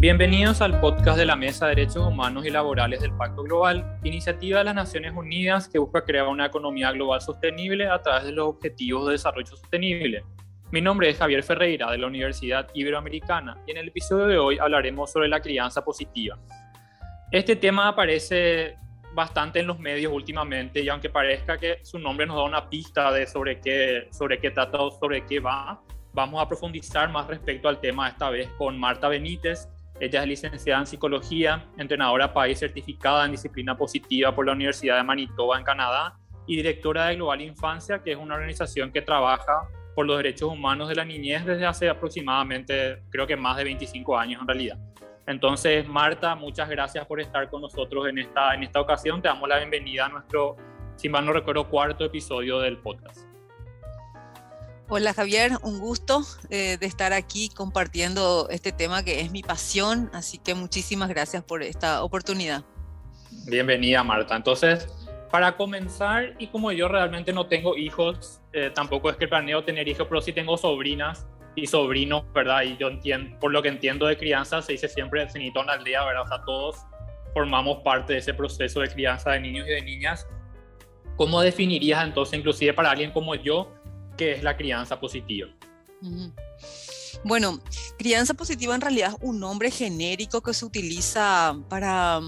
Bienvenidos al podcast de la Mesa de Derechos Humanos y Laborales del Pacto Global, iniciativa de las Naciones Unidas que busca crear una economía global sostenible a través de los Objetivos de Desarrollo Sostenible. Mi nombre es Javier Ferreira de la Universidad Iberoamericana y en el episodio de hoy hablaremos sobre la crianza positiva. Este tema aparece bastante en los medios últimamente y aunque parezca que su nombre nos da una pista de sobre qué, sobre qué trata o sobre qué va, vamos a profundizar más respecto al tema esta vez con Marta Benítez. Ella es licenciada en psicología, entrenadora país certificada en disciplina positiva por la Universidad de Manitoba en Canadá y directora de Global Infancia, que es una organización que trabaja por los derechos humanos de la niñez desde hace aproximadamente, creo que más de 25 años en realidad. Entonces, Marta, muchas gracias por estar con nosotros en esta, en esta ocasión. Te damos la bienvenida a nuestro, si mal no recuerdo, cuarto episodio del podcast. Hola Javier, un gusto eh, de estar aquí compartiendo este tema que es mi pasión, así que muchísimas gracias por esta oportunidad. Bienvenida Marta. Entonces, para comenzar, y como yo realmente no tengo hijos, eh, tampoco es que planeo tener hijos, pero sí tengo sobrinas y sobrinos, ¿verdad? Y yo entiendo, por lo que entiendo de crianza, se dice siempre cenito una aldea, ¿verdad? O sea, todos formamos parte de ese proceso de crianza de niños y de niñas. ¿Cómo definirías entonces, inclusive para alguien como yo, qué es la crianza positiva? Bueno, crianza positiva en realidad es un nombre genérico que se utiliza para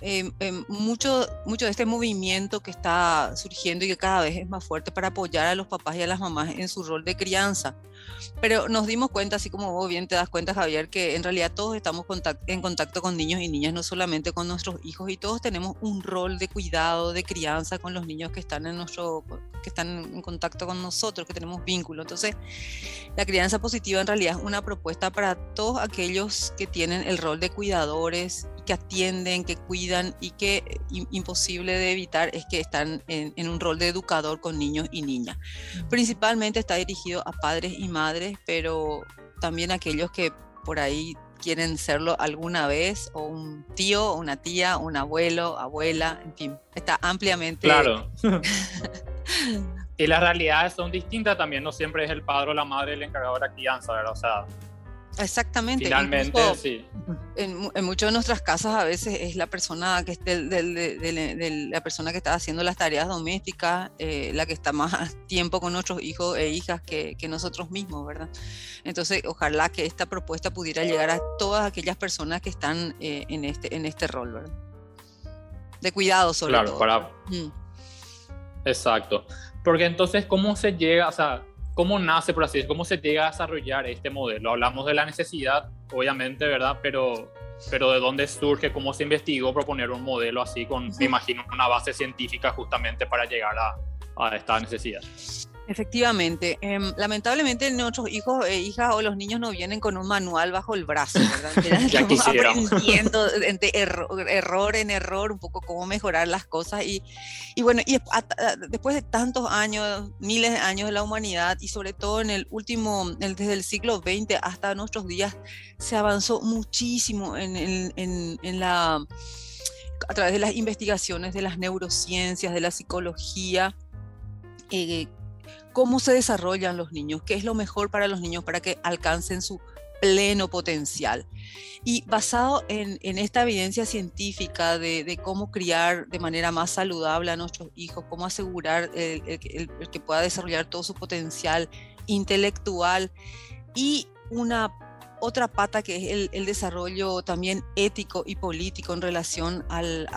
eh, mucho, mucho de este movimiento que está surgiendo y que cada vez es más fuerte para apoyar a los papás y a las mamás en su rol de crianza. Pero nos dimos cuenta, así como vos bien te das cuenta, Javier, que en realidad todos estamos en contacto con niños y niñas, no solamente con nuestros hijos, y todos tenemos un rol de cuidado, de crianza con los niños que están en nuestro, que están en contacto con nosotros, que tenemos vínculo. Entonces, la crianza positiva en realidad es una propuesta para todos aquellos que tienen el rol de cuidadores que atienden, que cuidan y que eh, imposible de evitar es que están en, un rol de educador con niños y niñas. Principalmente está dirigido a padres y madres, pero también aquellos que por ahí quieren serlo alguna vez, o un tío, una tía, un abuelo, abuela, en fin, está ampliamente... Claro. y las realidades son distintas también, no siempre es el padre o la madre el encargado de la crianza, ¿verdad? O sea, Exactamente. Finalmente, sí. En, en, muchas de nuestras casas a veces es la persona que esté, la persona que está haciendo las tareas domésticas, eh, la que está más tiempo con nuestros hijos e hijas que, que, nosotros mismos, ¿verdad? Entonces, ojalá que esta propuesta pudiera llegar a todas aquellas personas que están eh, en, este, en este rol, ¿verdad? De cuidado sobre claro, todo. Para... Mm. Exacto. Porque entonces, ¿cómo se llega, o sea, ¿Cómo nace, por así decirlo? ¿Cómo se llega a desarrollar este modelo? Hablamos de la necesidad, obviamente, ¿verdad? Pero, pero ¿de dónde surge? ¿Cómo se investigó proponer un modelo así con, me imagino, una base científica justamente para llegar a, a esta necesidad? Efectivamente, em, lamentablemente nuestros hijos e hijas o los niños no vienen con un manual bajo el brazo, ¿verdad? ya aprendiendo de error, en error un poco cómo mejorar las cosas y, y bueno, y después de tantos años, miles de años de la humanidad y sobre todo en el último, desde el siglo XX hasta nuestros días, se avanzó muchísimo en, en, en la a través de las investigaciones de las neurociencias, de la psicología, eh, cómo se desarrollan los niños, qué es lo mejor para los niños para que alcancen su pleno potencial. Y basado en, esta evidencia científica de, cómo criar de manera más saludable a nuestros hijos, cómo asegurar que pueda desarrollar todo su potencial intelectual y una otra pata que es el, desarrollo también ético y político en relación al,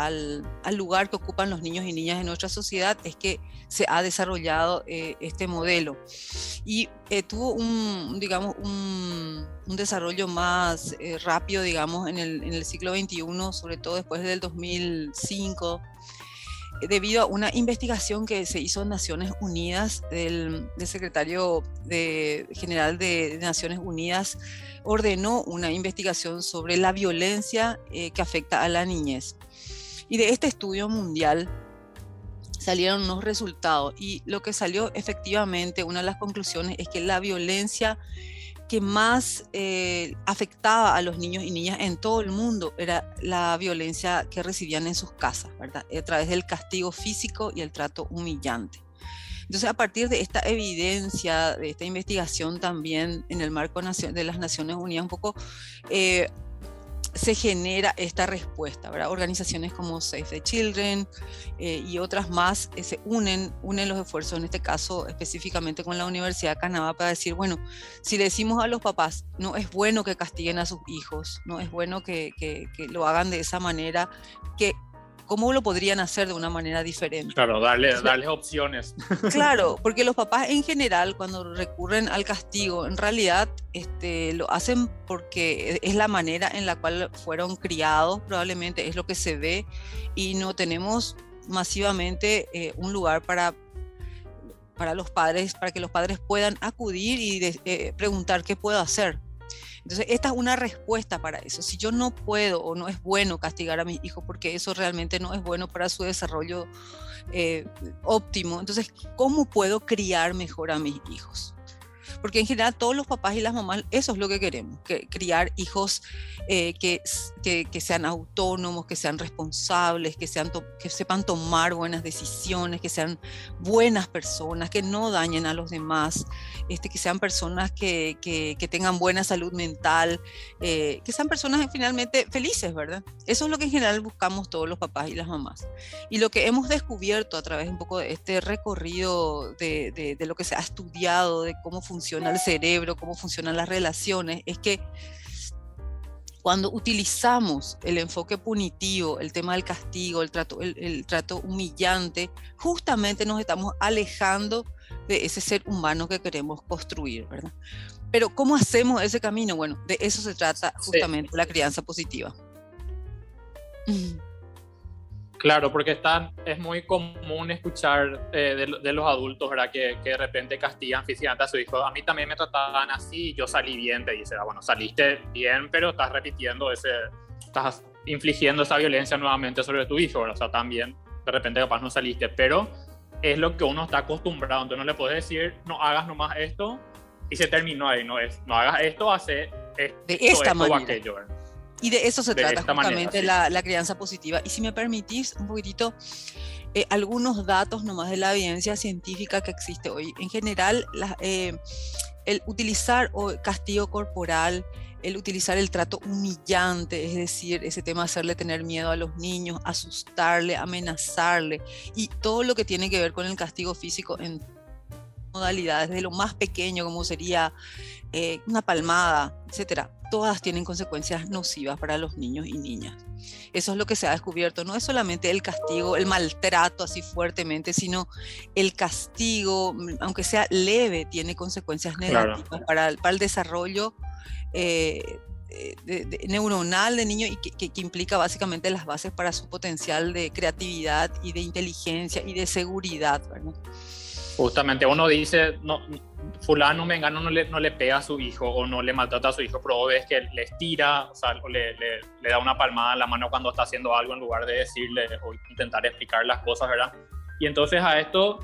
lugar que ocupan los niños y niñas en nuestra sociedad es que se ha desarrollado eh, este modelo. Y eh, tuvo un, digamos, un, desarrollo más eh, rápido, digamos, en el, en el siglo XXI, sobre todo después del 2005 debido a una investigación que se hizo en Naciones Unidas, del, secretario de, general de, Naciones Unidas ordenó una investigación sobre la violencia eh, que afecta a la niñez. Y de este estudio mundial salieron unos resultados y lo que salió efectivamente, una de las conclusiones es que la violencia que más eh, afectaba a los niños y niñas en todo el mundo era la violencia que recibían en sus casas, ¿verdad? A través del castigo físico y el trato humillante. Entonces, a partir de esta evidencia, de esta investigación también en el marco de las Naciones Unidas, un poco eh, se genera esta respuesta, ¿verdad? Organizaciones como Save the Children eh, y otras más eh, se unen, unen los esfuerzos, en este caso específicamente con la Universidad de Canadá, para decir, bueno, si le decimos a los papás, no es bueno que castiguen a sus hijos, no es bueno que, que, que lo hagan de esa manera, que ¿Cómo lo podrían hacer de una manera diferente? Claro, darle, darles opciones. Claro, porque los papás en general cuando recurren al castigo, en realidad este, lo hacen porque es la manera en la cual fueron criados, probablemente es lo que se ve y no tenemos masivamente eh, un lugar para para los padres, para que los padres puedan acudir y eh, preguntar qué puedo hacer, entonces, esta es una respuesta para eso. Si yo no puedo o no es bueno castigar a mi hijo porque eso realmente no es bueno para su desarrollo eh, óptimo, entonces, ¿cómo puedo criar mejor a mis hijos? Porque en general todos los papás y las mamás, eso es lo que queremos, que, criar hijos eh, que, que, sean autónomos, que sean responsables, que, sean que sepan tomar buenas decisiones, que sean buenas personas, que no dañen a los demás, este, que sean personas que, tengan buena salud mental, eh, que sean personas finalmente felices, ¿verdad? Eso es lo que en general buscamos todos los papás y las mamás. Y lo que hemos descubierto a través un poco de este recorrido de, de, de lo que se ha estudiado, de cómo funciona, el cerebro, cómo funcionan las relaciones, es que cuando utilizamos el enfoque punitivo, el tema del castigo, el trato, el, trato humillante, justamente nos estamos alejando de ese ser humano que queremos construir, ¿verdad? Pero ¿cómo hacemos ese camino? Bueno, de eso se trata justamente la crianza positiva. Claro, porque están, es muy común escuchar eh, de, los adultos ¿verdad? Que, que, de repente castigan físicamente a su hijo. A mí también me trataban así, yo salí bien, te dice, ah, bueno, saliste bien, pero estás repitiendo ese, estás infligiendo esa violencia nuevamente sobre tu hijo, o sea, también de repente capaz no saliste, pero es lo que uno está acostumbrado, entonces no le puedes decir, no hagas nomás esto y se terminó ahí, no es, no hagas esto, hace esto, de esta esto manera. o aquello. Y de eso se trata justamente la, crianza positiva. Y si me permitís un poquitito, eh, algunos datos nomás de la evidencia científica que existe hoy. En general, eh, el utilizar castigo corporal, el utilizar el trato humillante, es decir, ese tema de hacerle tener miedo a los niños, asustarle, amenazarle, y todo lo que tiene que ver con el castigo físico en modalidades, de lo más pequeño como sería eh, una palmada, etcétera, todas tienen consecuencias nocivas para los niños y niñas. Eso es lo que se ha descubierto. No es solamente el castigo, el maltrato así fuertemente, sino el castigo, aunque sea leve, tiene consecuencias negativas para, el desarrollo eh, neuronal de niño y que, implica básicamente las bases para su potencial de creatividad y de inteligencia y de seguridad. Justamente uno dice, no, fulano mengano no le, no le pega a su hijo o no le maltrata a su hijo, pero ves que le estira o, le, le, da una palmada en la mano cuando está haciendo algo en lugar de decirle o intentar explicar las cosas, ¿verdad? Y entonces a esto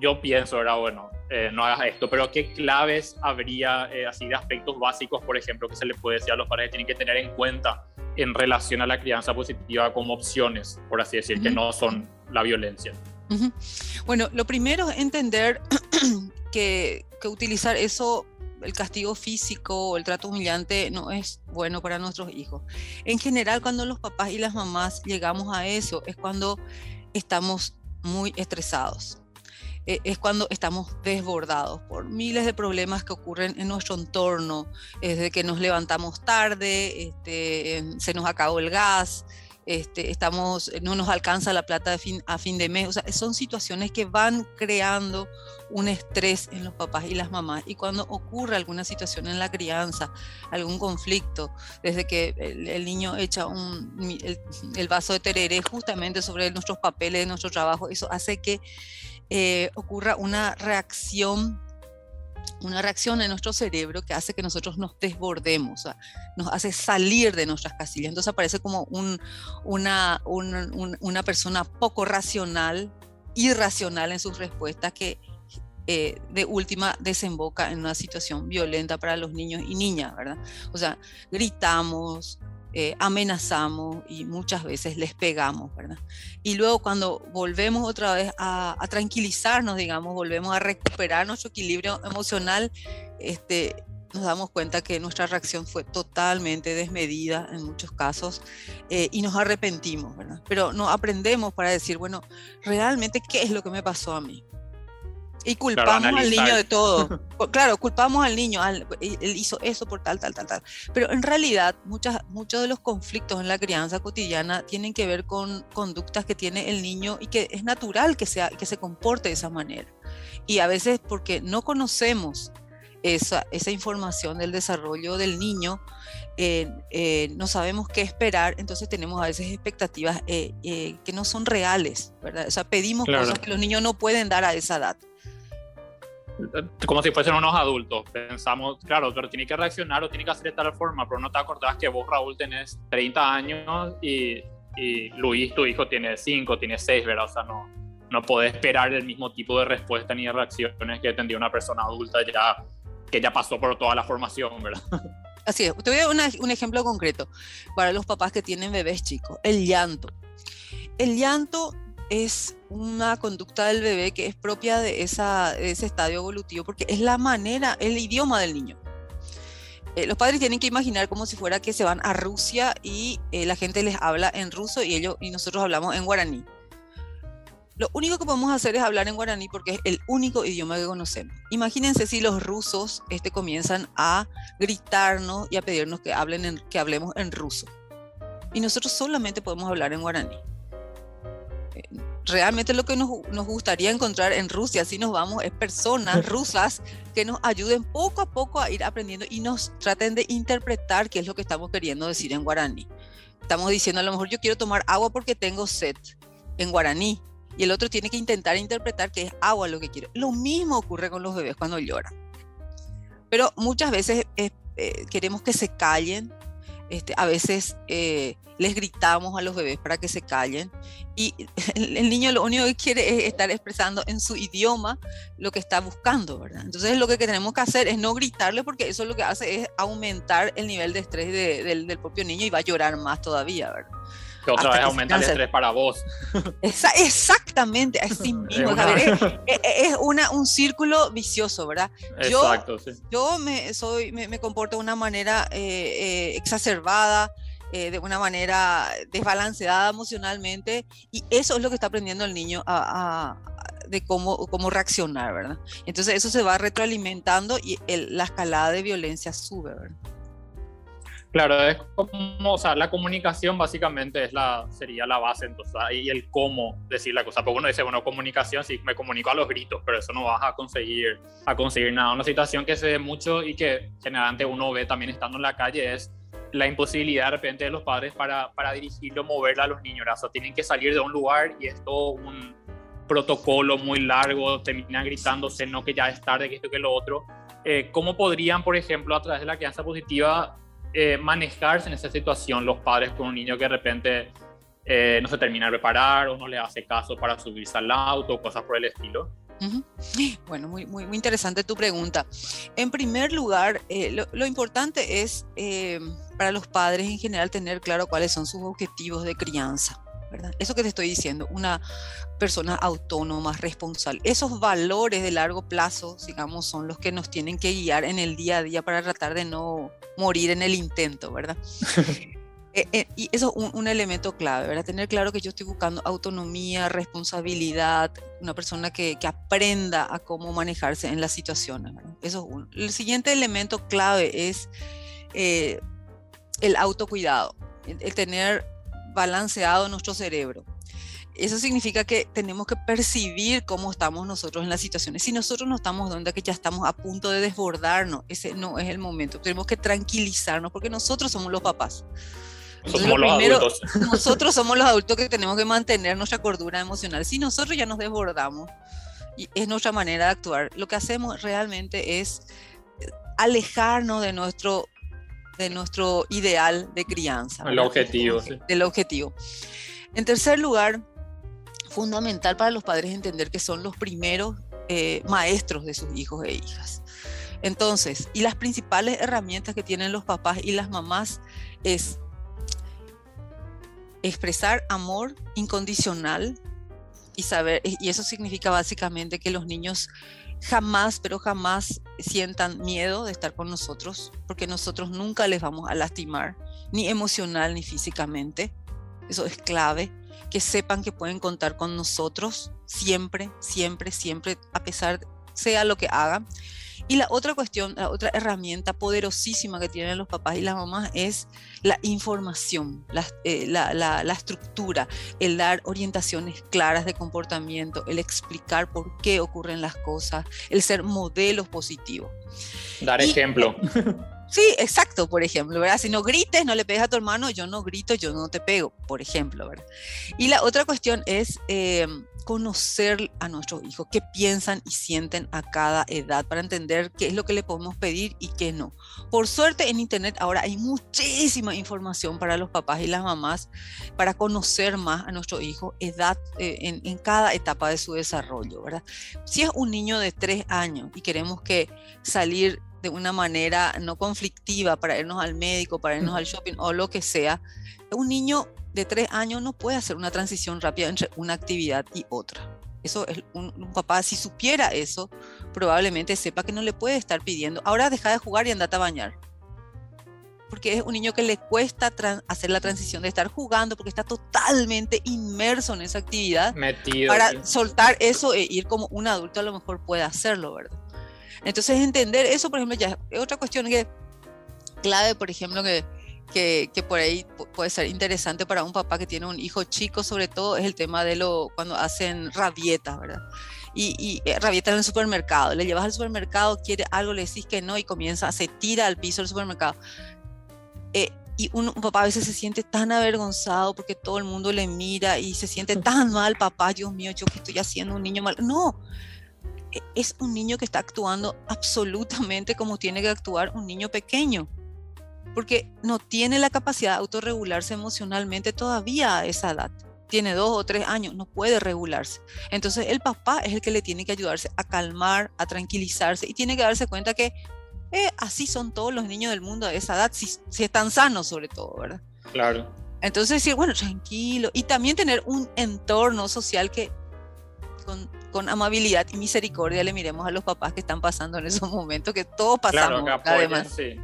yo pienso, ¿verdad? Bueno, eh, no hagas esto, pero ¿qué claves habría eh, así de aspectos básicos, por ejemplo, que se le puede decir a los padres que tienen que tener en cuenta en relación a la crianza positiva como opciones, por así decir, que no son la violencia? Bueno, lo primero es entender que, utilizar eso, el castigo físico o el trato humillante no es bueno para nuestros hijos. En general, cuando los papás y las mamás llegamos a eso, es cuando estamos muy estresados. E, es cuando estamos desbordados por miles de problemas que ocurren en nuestro entorno, desde que nos levantamos tarde, este, se nos acabó el gas, este, estamos, eh, no nos alcanza la plata fin, a fin de mes. O sea, son situaciones que van creando un estrés en los papás y las mamás. Y cuando ocurre alguna situación en la crianza, algún conflicto, desde que el, niño echa un, el, vaso de tereré justamente sobre nuestros papeles, nuestro trabajo, eso hace que eh, ocurra una reacción una reacción en nuestro cerebro que hace que nosotros nos desbordemos, nos hace salir de nuestras casillas. Entonces aparece como un, una, una persona poco racional, irracional en sus respuestas que eh, de última desemboca en una situación violenta para los niños y niñas, ¿verdad? O sea, gritamos, eh, amenazamos y muchas veces les pegamos, ¿verdad? Y luego cuando volvemos otra vez a, tranquilizarnos, digamos, volvemos a recuperar nuestro equilibrio emocional, este, nos damos cuenta que nuestra reacción fue totalmente desmedida en muchos casos eh, y nos arrepentimos, ¿verdad? Pero no aprendemos para decir, bueno, realmente, ¿qué es lo que me pasó a mí? Y culpamos al niño de todo. claro, culpamos al niño, él hizo eso por tal, tal, tal, tal. Pero en realidad muchas, muchos de los conflictos en la crianza cotidiana tienen que ver con conductas que tiene el niño y que es natural que, sea, que se comporte de esa manera. Y a veces porque no conocemos esa, esa información del desarrollo del niño, eh, eh, no sabemos qué esperar, entonces tenemos a veces expectativas eh, que no son reales, ¿verdad? O sea, pedimos cosas que los niños no pueden dar a esa edad como si fuesen unos adultos. Pensamos, claro, pero tiene que reaccionar o tiene que hacer de tal forma, pero no te acordás que vos, Raúl, tenés 30 años y, y Luis, tu hijo, tiene 5, tiene 6, ¿verdad? O sea, no, no podés esperar el mismo tipo de respuesta ni de reacciones que tendría una persona adulta ya, que ya pasó por toda la formación, ¿verdad? Así es. Te voy a dar un ejemplo concreto para los papás que tienen bebés chicos. El llanto. El llanto es una conducta del bebé que es propia de, ese estadio evolutivo, porque es la manera, el idioma del niño. Eh, los padres tienen que imaginar como si fuera que se van a Rusia y eh, la gente les habla en ruso y, ellos, y nosotros hablamos en guaraní. Lo único que podemos hacer es hablar en guaraní porque es el único idioma que conocemos. Imagínense si los rusos este, comienzan a gritarnos y a pedirnos que, hablen que hablemos en ruso. Y nosotros solamente podemos hablar en guaraní realmente lo que nos, gustaría encontrar en Rusia, si nos vamos, es personas rusas que nos ayuden poco a poco a ir aprendiendo y nos traten de interpretar qué es lo que estamos queriendo decir en guaraní. Estamos diciendo a lo mejor yo quiero tomar agua porque tengo sed en guaraní y el otro tiene que intentar interpretar que es agua lo que quiere. Lo mismo ocurre con los bebés cuando lloran. Pero muchas veces eh, queremos que se callen, este, a veces eh, les gritamos a los bebés para que se callen y el, niño lo único que quiere es estar expresando en su idioma lo que está buscando, ¿verdad? Entonces lo que tenemos que hacer es no gritarle porque eso lo que hace es aumentar el nivel de estrés del, propio niño y va a llorar más todavía, ¿verdad? Que otra vez aumenta el estrés para vos. exactamente, así mismo. es, una, un círculo vicioso, ¿verdad? Exacto, yo, sí. Yo me, soy, me, comporto de una manera eh, eh, exacerbada, eh, de una manera desbalanceada emocionalmente, y eso es lo que está aprendiendo el niño a, de cómo, cómo reaccionar, ¿verdad? Entonces eso se va retroalimentando y la escalada de violencia sube, ¿verdad? Claro, es como, o sea, la comunicación básicamente es la, sería la base, entonces ahí el cómo decir la cosa. Porque uno dice, bueno, comunicación, sí, me comunico a los gritos, pero eso no vas a conseguir, a conseguir nada. Una situación que se ve mucho y que generalmente uno ve también estando en la calle es la imposibilidad de repente de los padres para, para dirigirlo, moverla a los niños. O sea, tienen que salir de un lugar y es todo un protocolo muy largo, terminan gritándose, no que ya es tarde, que esto, que lo otro. Eh, ¿Cómo podrían, por ejemplo, a través de la crianza positiva, eh, manejarse en esa situación los padres con un niño que de repente eh, no se termina de preparar o no le hace caso para subirse al auto, cosas por el estilo? Bueno, muy, muy, muy, interesante tu pregunta. En primer lugar, eh, lo, lo, importante es para los padres en general tener claro cuáles son sus objetivos de crianza. ¿Verdad? Eso que te estoy diciendo, una persona autónoma, responsable. Esos valores de largo plazo, digamos, son los que nos tienen que guiar en el día a día para tratar de no morir en el intento, ¿verdad? Eh, eh, y eso es un, elemento clave, ¿verdad? Tener claro que yo estoy buscando autonomía, responsabilidad, una persona que, que aprenda a cómo manejarse en las situaciones. ¿verdad? Eso es uno. El siguiente elemento clave es eh, el autocuidado, el, tener balanceado nuestro cerebro. Eso significa que tenemos que percibir cómo estamos nosotros en las situaciones. Si nosotros no estamos donde que ya estamos a punto de desbordarnos, ese no es el momento. Tenemos que tranquilizarnos porque nosotros somos los papás. somos los adultos. Nosotros somos los adultos que tenemos que mantener nuestra cordura emocional. Si nosotros ya nos desbordamos, y es nuestra manera de actuar, lo que hacemos realmente es alejarnos de nuestro de nuestro ideal de crianza. El objetivo, sí. Del objetivo. En tercer lugar, fundamental para los padres entender que son los primeros eh, maestros de sus hijos e hijas. Entonces, y las principales herramientas que tienen los papás y las mamás es expresar amor incondicional y saber, y eso significa básicamente que los niños jamás, pero jamás sientan miedo de estar con nosotros, porque nosotros nunca les vamos a lastimar, ni emocional ni físicamente. Eso es clave, que sepan que pueden contar con nosotros siempre, siempre, siempre, a pesar sea lo que hagan. Y la otra cuestión, la otra herramienta poderosísima que tienen los papás y las mamás es la información, la, eh, la, la, estructura, el dar orientaciones claras de comportamiento, el explicar por qué ocurren las cosas, el ser modelos positivos. Dar ejemplo. Sí, exacto, por ejemplo, ¿verdad? Si no grites, no le pegues a tu hermano, yo no grito, yo no te pego, por ejemplo, ¿verdad? Y la otra cuestión es eh, conocer a nuestros hijos, qué piensan y sienten a cada edad para entender qué es lo que le podemos pedir y qué no. Por suerte en Internet ahora hay muchísima información para los papás y las mamás para conocer más a nuestro hijo edad, eh, en, en cada etapa de su desarrollo, ¿verdad? Si es un niño de tres años y queremos que salir de una manera no conflictiva para irnos al médico, para irnos al shopping o lo que sea, un niño de tres años no puede hacer una transición rápida entre una actividad y otra. Eso es un, papá, si supiera eso, probablemente sepa que no le puede estar pidiendo, ahora deja de jugar y andate a bañar. Porque es un niño que le cuesta hacer la transición de estar jugando, porque está totalmente inmerso en esa actividad. Metido. Para soltar eso e ir como un adulto a lo mejor puede hacerlo, ¿verdad? Entonces, entender eso, por ejemplo, ya es otra cuestión que clave, por ejemplo, que, que, que, por ahí puede ser interesante para un papá que tiene un hijo chico, sobre todo, es el tema de lo cuando hacen rabietas, ¿verdad? Y, y eh, rabietas en el supermercado. Le llevas al supermercado, quiere algo, le decís que no y comienza, se tira al piso del supermercado. Eh, y un, un, papá a veces se siente tan avergonzado porque todo el mundo le mira y se siente tan mal, papá, Dios mío, yo que estoy haciendo un niño mal. No, es un niño que está actuando absolutamente como tiene que actuar un niño pequeño, porque no tiene la capacidad de autorregularse emocionalmente todavía a esa edad. Tiene dos o tres años, no puede regularse. Entonces el papá es el que le tiene que ayudarse a calmar, a tranquilizarse y tiene que darse cuenta que eh, así son todos los niños del mundo a esa edad, si, si están sanos sobre todo, ¿verdad? Claro. Entonces decir, bueno, tranquilo. Y también tener un entorno social que con con amabilidad y misericordia le miremos a los papás que están pasando en esos momentos, que todos pasamos. Claro, que además. Sí.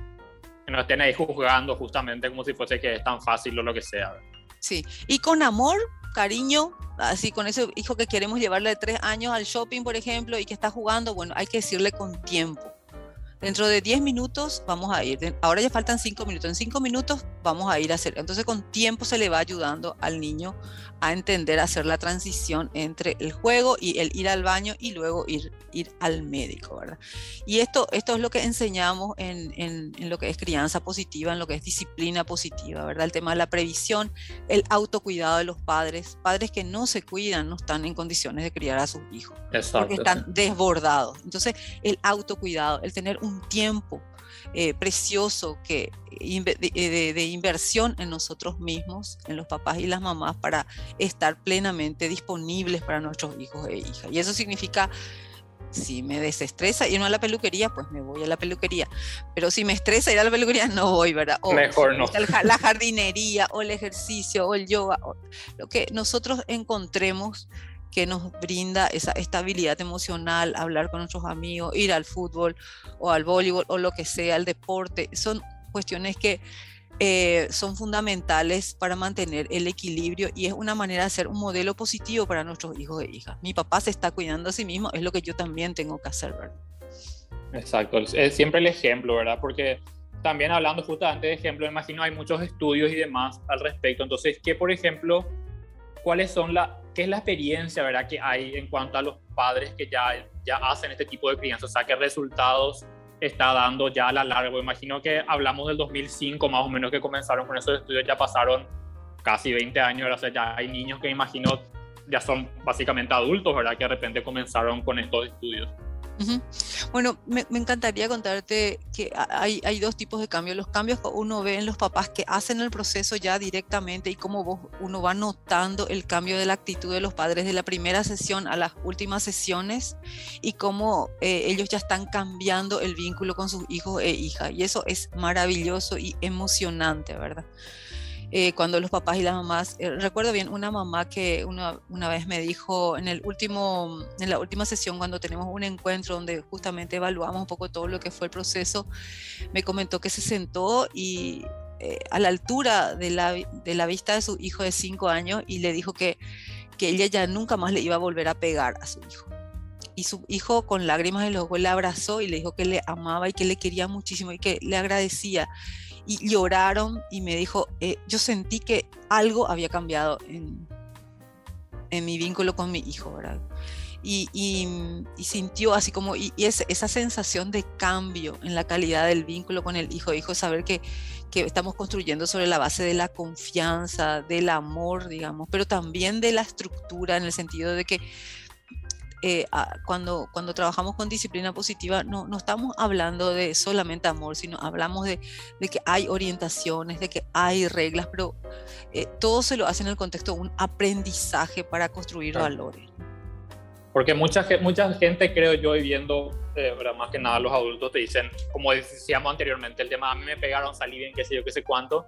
Que no estén ahí juzgando justamente como si fuese que es tan fácil o lo que sea. Sí, y con amor, cariño, así con ese hijo que queremos llevarle de tres años al shopping, por ejemplo, y que está jugando, bueno, hay que decirle con tiempo Dentro de 10 minutos vamos a ir, ahora ya faltan 5 minutos, en 5 minutos vamos a ir a hacer, entonces con tiempo se le va ayudando al niño a entender, a hacer la transición entre el juego y el ir al baño y luego ir, ir al médico, ¿verdad? Y esto, esto es lo que enseñamos en, en, en lo que es crianza positiva, en lo que es disciplina positiva, ¿verdad? El tema de la previsión, el autocuidado de los padres, padres que no se cuidan no están en condiciones de criar a sus hijos, Exacto, porque están desbordados. Entonces, el autocuidado, el tener un un tiempo eh, precioso que, de, de, inversión en nosotros mismos, en los papás y las mamás, para estar plenamente disponibles para nuestros hijos e hijas. Y eso significa, si me desestresa irme a la peluquería, pues me voy a la peluquería. Pero si me estresa ir a la peluquería, no voy, ¿verdad? O Mejor no. La jardinería o el ejercicio o el yoga, o lo que nosotros encontremos que nos brinda esa estabilidad emocional, hablar con nuestros amigos, ir al fútbol o al voleibol o lo que sea, el deporte, son cuestiones que eh, son fundamentales para mantener el equilibrio y es una manera de ser un modelo positivo para nuestros hijos e hijas. Mi papá se está cuidando a sí mismo, es lo que yo también tengo que hacer, ¿verdad? Exacto, es siempre el ejemplo, ¿verdad? Porque también hablando justamente de ejemplo, imagino hay muchos estudios y demás al respecto. Entonces, ¿qué, por ejemplo, cuáles son la, qué es la experiencia, ¿verdad? Que hay en cuanto a los padres que ya, ya hacen este tipo de crianza, o sea, qué resultados está dando ya a la larga. Imagino que hablamos del 2005 más o menos que comenzaron con esos estudios, ya pasaron casi 20 años, o sea, ya hay niños que imagino ya son básicamente adultos, ¿verdad? Que de repente comenzaron con estos estudios. Bueno, me, encantaría contarte que hay, dos tipos de cambios. Los cambios que uno ve en los papás que hacen el proceso ya directamente y cómo vos, uno va notando el cambio de la actitud de los padres de la primera sesión a las últimas sesiones y cómo eh, ellos ya están cambiando el vínculo con sus hijos e hijas. Y eso es maravilloso y emocionante, ¿verdad? Eh, cuando los papás y las mamás, eh, recuerdo bien una mamá que una, una, vez me dijo en, el último, en la última sesión cuando tenemos un encuentro donde justamente evaluamos un poco todo lo que fue el proceso, me comentó que se sentó y eh, a la altura de la, de la vista de su hijo de cinco años y le dijo que, que ella ya nunca más le iba a volver a pegar a su hijo. Y su hijo con lágrimas en los ojos le abrazó y le dijo que le amaba y que le quería muchísimo y que le agradecía y lloraron y me dijo, eh, yo sentí que algo había cambiado en, en mi vínculo con mi hijo, ¿verdad? Y, sintió así como, y, esa sensación de cambio en la calidad del vínculo con el hijo, hijo, saber que, que estamos construyendo sobre la base de la confianza, del amor, digamos, pero también de la estructura en el sentido de que eh, cuando, cuando trabajamos con disciplina positiva, no, no estamos hablando de solamente amor, sino hablamos de, de que hay orientaciones, de que hay reglas, pero eh, todo se lo hace en el contexto de un aprendizaje para construir valores. Porque mucha, mucha gente, creo yo, viviendo, eh, más que nada los adultos te dicen, como decíamos anteriormente, el tema, a mí me pegaron, salí bien, qué sé yo, qué sé cuánto,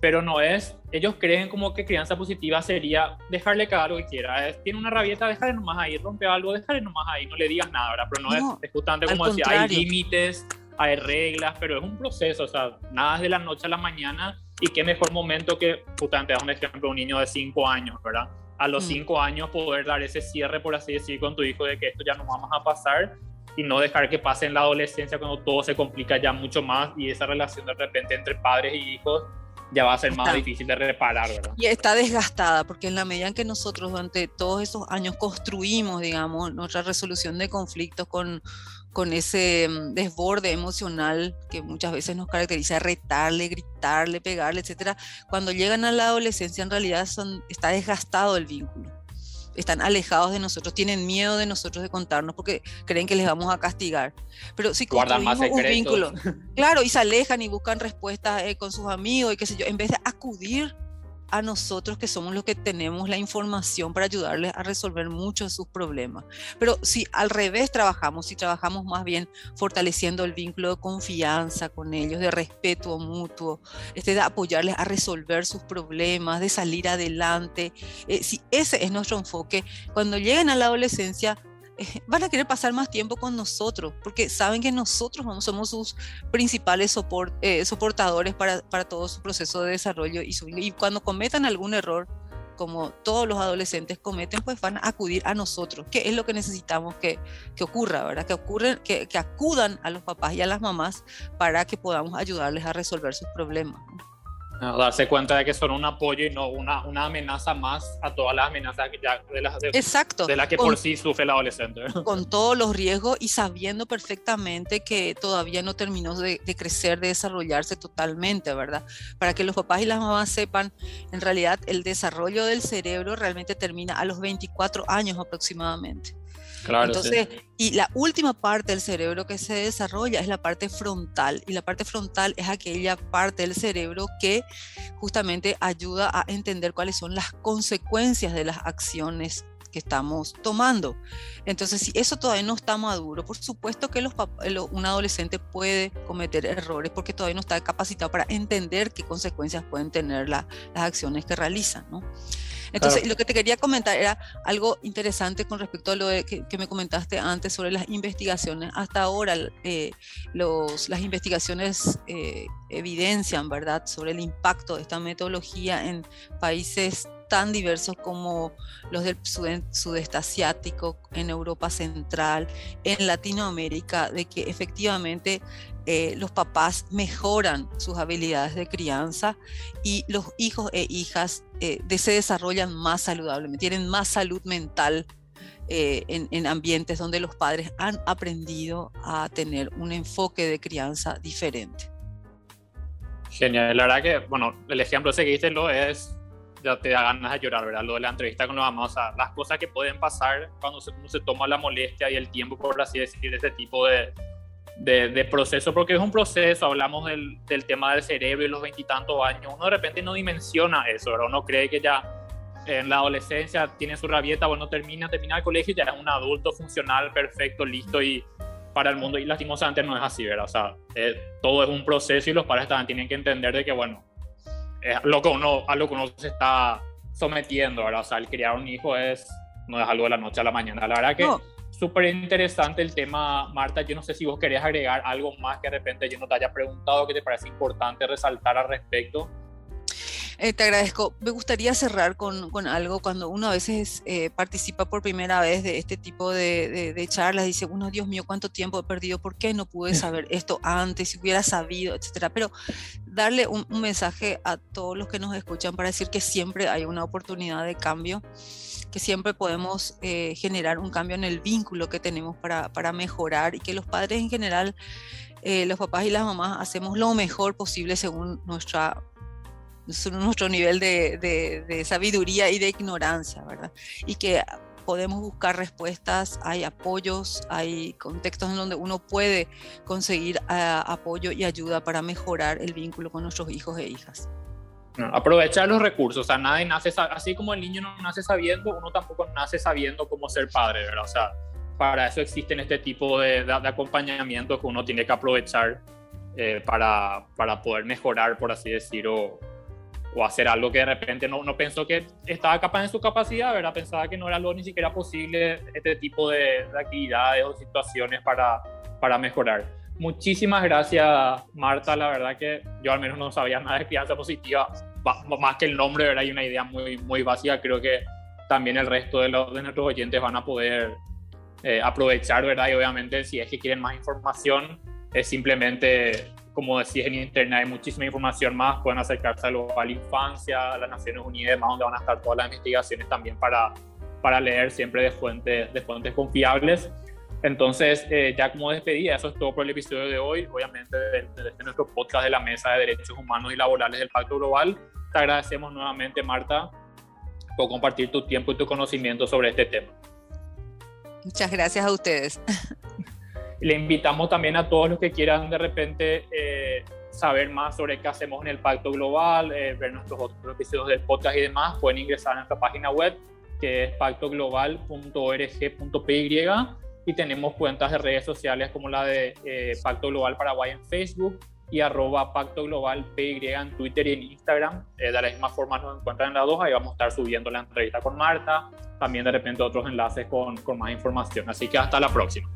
pero no es, ellos creen como que crianza positiva sería dejarle cada lo que quiera, es, tiene una rabieta, déjale nomás ahí, rompe algo, déjale nomás ahí, no le digas nada, ¿verdad? Pero no, es, justamente como decía, hay límites, hay reglas, pero es un proceso, o sea, nada es de la noche a la mañana y qué mejor momento que, justamente, das un ejemplo, un niño de 5 años, ¿verdad? A los 5 mm. años poder dar ese cierre, por así decir, con tu hijo de que esto ya no vamos a pasar y no dejar que pase en la adolescencia cuando todo se complica ya mucho más y esa relación de repente entre padres y hijos ya va a ser más difícil de reparar, ¿verdad? Y está desgastada, porque en la medida en que nosotros durante todos esos años construimos, digamos, nuestra resolución de conflictos con, con ese mm, desborde emocional que muchas veces nos caracteriza, retarle, gritarle, pegarle, etcétera, cuando llegan a la adolescencia en realidad son, está desgastado el vínculo están alejados de nosotros, tienen miedo de nosotros de contarnos porque creen que les vamos a castigar. Pero si construimos un vínculo, claro, y se alejan y buscan respuestas eh, con sus amigos y qué sé yo, en vez de acudir a nosotros que somos los que tenemos la información para ayudarles a resolver muchos de sus problemas. Pero si al revés trabajamos, si trabajamos más bien fortaleciendo el vínculo de confianza con ellos, de respeto mutuo, este, de apoyarles a resolver sus problemas, de salir adelante, eh, si ese es nuestro enfoque, cuando lleguen a la adolescencia, van a querer pasar más tiempo con nosotros, porque saben que nosotros somos sus principales eh, soportadores para, para, todo su proceso de desarrollo y, y cuando cometan algún error, como todos los adolescentes cometen, pues van a acudir a nosotros, que es lo que necesitamos que, que ocurra, ¿verdad? Que, ocurren, que, que, acudan a los papás y a las mamás para que podamos ayudarles a resolver sus problemas darse cuenta de que son un apoyo y no una, una amenaza más a todas las amenazas que ya de las de, Exacto. de la que por sí sufre el adolescente. Con todos los riesgos y sabiendo perfectamente que todavía no terminó de, de, crecer, de desarrollarse totalmente, ¿verdad? Para que los papás y las mamás sepan, en realidad el desarrollo del cerebro realmente termina a los 24 años aproximadamente. Entonces, y la última parte del cerebro que se desarrolla es la parte frontal. Y la parte frontal es aquella parte del cerebro que justamente ayuda a entender cuáles son las consecuencias de las acciones que estamos tomando. Entonces, si eso todavía no está maduro, por supuesto que los, un adolescente puede cometer errores porque todavía no está capacitado para entender qué consecuencias pueden tener las acciones que realizan. ¿no? Entonces, lo que te quería comentar era algo interesante con respecto a lo que, me comentaste antes sobre las investigaciones. Hasta ahora, eh, los, las investigaciones eh, evidencian, ¿verdad?, sobre el impacto de esta metodología en países tan diversos como los del sudeste asiático, en Europa Central, en Latinoamérica, de que efectivamente eh, los papás mejoran sus habilidades de crianza y los hijos e hijas eh, se desarrollan más saludablemente, tienen más salud mental eh, en, ambientes donde los padres han aprendido a tener un enfoque de crianza diferente. Genial, la verdad que, bueno, el ejemplo ese que diste lo es, ya te da ganas de llorar, ¿verdad? Lo de la entrevista con los mamás, o sea, las cosas que pueden pasar cuando se, se toma la molestia y el tiempo, por así decir, de este tipo de, de, proceso, porque es un proceso, hablamos del, del tema del cerebro y los veintitantos años, uno de repente no dimensiona eso, ¿verdad? uno cree que ya en la adolescencia tiene su rabieta, bueno, termina, termina el colegio y ya es un adulto funcional, perfecto, listo y para el mundo, y lastimosamente no es así, ¿verdad? O sea, eh, todo es un proceso y los padres también tienen que entender de que, bueno, es lo que uno, a lo que uno se está sometiendo, ¿verdad? O sea, el criar un hijo es, no es algo de la noche a la mañana. La verdad que súper interesante el tema, Marta. Yo no sé si vos querés agregar algo más que de repente yo no te haya preguntado que te parece importante resaltar al respecto. Eh, te agradezco. Me gustaría cerrar con, con algo. Cuando uno a veces eh, participa por primera vez de este tipo de, de, charlas, dice, uno, Dios mío, cuánto tiempo he perdido, ¿por qué no pude saber esto antes, si hubiera sabido, etcétera? Pero darle un, un mensaje a todos los que nos escuchan para decir que siempre hay una oportunidad de cambio que siempre podemos eh, generar un cambio en el vínculo que tenemos para, para mejorar y que los padres en general, los papás y las mamás, hacemos lo mejor posible según nuestra nuestro nivel de, sabiduría y de ignorancia, ¿verdad? Y que podemos buscar respuestas, hay apoyos, hay contextos en donde uno puede conseguir ah, apoyo y ayuda para mejorar el vínculo con nuestros hijos e hijas. aprovechar los recursos, o sea, nadie nace, así como el niño no nace sabiendo, uno tampoco nace sabiendo cómo ser padre, ¿verdad? O sea, para eso existen este tipo de, de, acompañamientos que uno tiene que aprovechar eh, para, para, poder mejorar, por así decirlo, o hacer algo que de repente no, no pensó que estaba capaz en su capacidad, ¿verdad? Pensaba que no era lo ni siquiera posible este tipo de, actividades o situaciones para, para mejorar. Muchísimas gracias, Marta. La verdad que yo al menos no sabía nada de crianza positiva, más que el nombre, ¿verdad? Hay una idea muy, muy básica. Creo que también el resto de, los, de nuestros oyentes van a poder eh, aprovechar, ¿verdad? Y obviamente si es que quieren más información, es simplemente como decís en internet, hay muchísima información más, pueden acercarse a la infancia, a las Naciones Unidas, más donde van a estar todas las investigaciones también para, para leer siempre de fuentes, de fuentes confiables. Entonces, eh, ya como despedida, eso es todo por el episodio de hoy. Obviamente, desde, este nuestro podcast de la Mesa de Derechos Humanos y Laborales del Pacto Global, te agradecemos nuevamente, Marta, por compartir tu tiempo y tu conocimiento sobre este tema. Muchas gracias a ustedes. Le invitamos también a todos los que quieran de repente eh, saber más sobre qué hacemos en el Pacto Global, eh, ver nuestros otros episodios del podcast y demás, pueden ingresar a nuestra página web que es pactoglobal.org.py y tenemos cuentas de redes sociales como la de eh, Pacto Global Paraguay en Facebook y arroba Pacto Global PY en Twitter y en Instagram. de la misma forma nos encuentran en las dos, ahí vamos a estar subiendo la entrevista con Marta, también de repente otros enlaces con, con más información. Así que hasta la próxima.